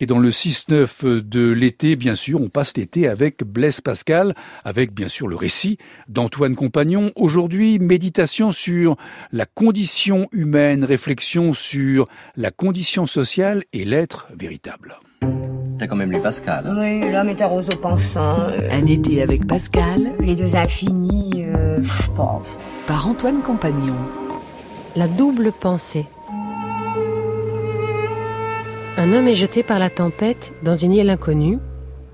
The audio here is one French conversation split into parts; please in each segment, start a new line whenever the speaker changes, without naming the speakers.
Et dans le 6-9 de l'été, bien sûr, on passe l'été avec Blaise Pascal, avec bien sûr le récit d'Antoine Compagnon. Aujourd'hui, méditation sur la condition humaine, réflexion sur la condition sociale et l'être véritable.
T'as quand même lu Pascal.
Hein? Oui, l'homme est un roseau pensant.
Euh. Un été avec Pascal.
Les deux infinis, euh,
Par Antoine Compagnon.
La double pensée. Un homme est jeté par la tempête dans une île inconnue,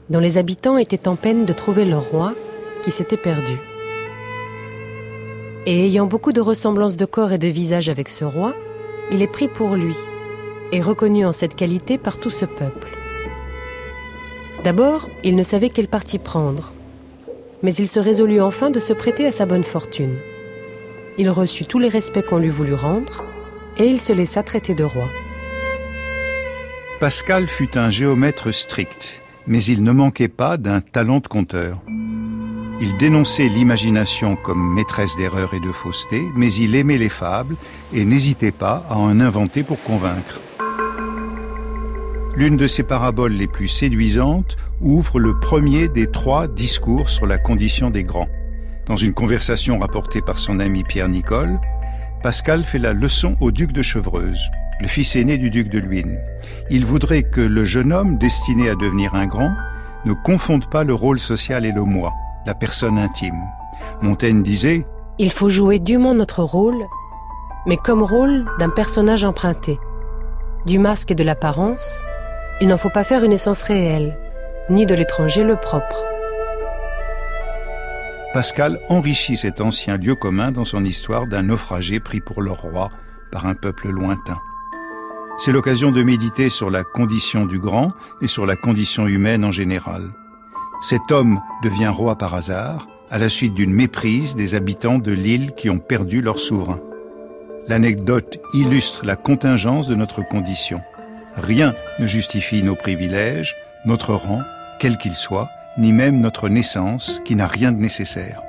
dont les habitants étaient en peine de trouver leur roi, qui s'était perdu. Et ayant beaucoup de ressemblances de corps et de visage avec ce roi, il est pris pour lui, et reconnu en cette qualité par tout ce peuple. D'abord, il ne savait quel parti prendre, mais il se résolut enfin de se prêter à sa bonne fortune. Il reçut tous les respects qu'on lui voulut rendre, et il se laissa traiter de roi.
Pascal fut un géomètre strict, mais il ne manquait pas d'un talent de conteur. Il dénonçait l'imagination comme maîtresse d'erreurs et de fausseté, mais il aimait les fables et n'hésitait pas à en inventer pour convaincre. L'une de ses paraboles les plus séduisantes ouvre le premier des trois discours sur la condition des grands. Dans une conversation rapportée par son ami Pierre Nicole, Pascal fait la leçon au duc de Chevreuse le fils aîné du duc de Luynes. Il voudrait que le jeune homme destiné à devenir un grand ne confonde pas le rôle social et le moi, la personne intime. Montaigne disait
Il faut jouer dûment notre rôle, mais comme rôle d'un personnage emprunté. Du masque et de l'apparence, il n'en faut pas faire une essence réelle, ni de l'étranger le propre.
Pascal enrichit cet ancien lieu commun dans son histoire d'un naufragé pris pour leur roi par un peuple lointain. C'est l'occasion de méditer sur la condition du grand et sur la condition humaine en général. Cet homme devient roi par hasard, à la suite d'une méprise des habitants de l'île qui ont perdu leur souverain. L'anecdote illustre la contingence de notre condition. Rien ne justifie nos privilèges, notre rang, quel qu'il soit, ni même notre naissance, qui n'a rien de nécessaire.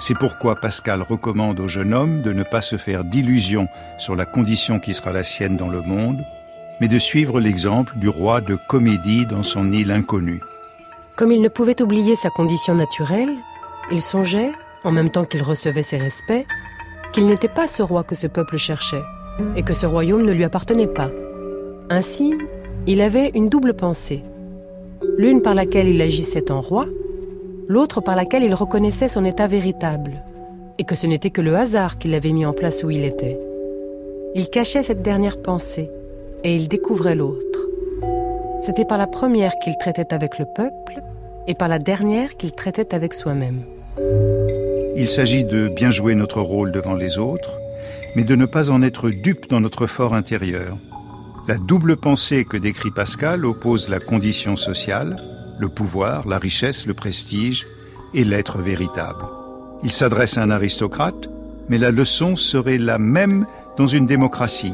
C'est pourquoi Pascal recommande au jeune homme de ne pas se faire d'illusions sur la condition qui sera la sienne dans le monde, mais de suivre l'exemple du roi de comédie dans son île inconnue.
Comme il ne pouvait oublier sa condition naturelle, il songeait, en même temps qu'il recevait ses respects, qu'il n'était pas ce roi que ce peuple cherchait, et que ce royaume ne lui appartenait pas. Ainsi, il avait une double pensée, l'une par laquelle il agissait en roi, l'autre par laquelle il reconnaissait son état véritable, et que ce n'était que le hasard qui l'avait mis en place où il était. Il cachait cette dernière pensée, et il découvrait l'autre. C'était par la première qu'il traitait avec le peuple, et par la dernière qu'il traitait avec soi-même.
Il s'agit de bien jouer notre rôle devant les autres, mais de ne pas en être dupe dans notre fort intérieur. La double pensée que décrit Pascal oppose la condition sociale, le pouvoir, la richesse, le prestige et l'être véritable. Il s'adresse à un aristocrate, mais la leçon serait la même dans une démocratie.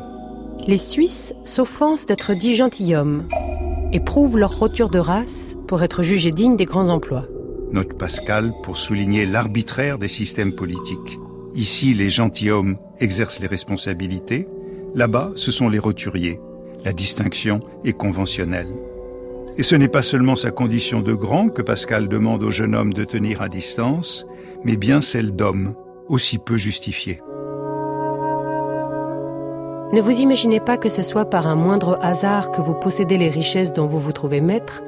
Les Suisses s'offensent d'être dits gentilshommes et prouvent leur roture de race pour être jugés dignes des grands emplois.
Note Pascal pour souligner l'arbitraire des systèmes politiques. Ici, les gentilshommes exercent les responsabilités. Là-bas, ce sont les roturiers. La distinction est conventionnelle. Et ce n'est pas seulement sa condition de grand que Pascal demande au jeune homme de tenir à distance, mais bien celle d'homme, aussi peu justifiée.
Ne vous imaginez pas que ce soit par un moindre hasard que vous possédez les richesses dont vous vous trouvez maître,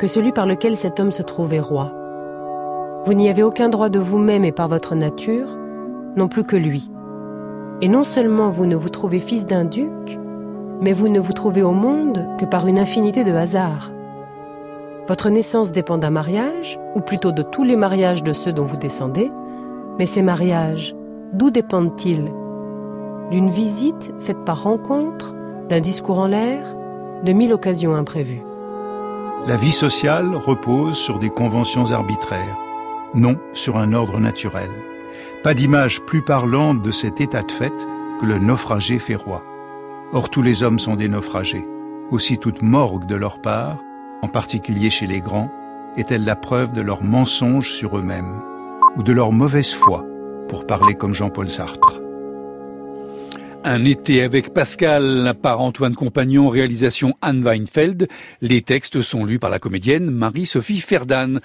que celui par lequel cet homme se trouvait roi. Vous n'y avez aucun droit de vous-même et par votre nature, non plus que lui. Et non seulement vous ne vous trouvez fils d'un duc, mais vous ne vous trouvez au monde que par une infinité de hasards. Votre naissance dépend d'un mariage, ou plutôt de tous les mariages de ceux dont vous descendez, mais ces mariages, d'où dépendent-ils? D'une visite faite par rencontre, d'un discours en l'air, de mille occasions imprévues.
La vie sociale repose sur des conventions arbitraires, non sur un ordre naturel. Pas d'image plus parlante de cet état de fait que le naufragé fait roi. Or tous les hommes sont des naufragés. Aussi toute morgue de leur part en particulier chez les grands, est-elle la preuve de leur mensonge sur eux-mêmes ou de leur mauvaise foi, pour parler comme Jean-Paul Sartre?
Un été avec Pascal par Antoine Compagnon, réalisation Anne Weinfeld. Les textes sont lus par la comédienne Marie-Sophie Ferdan.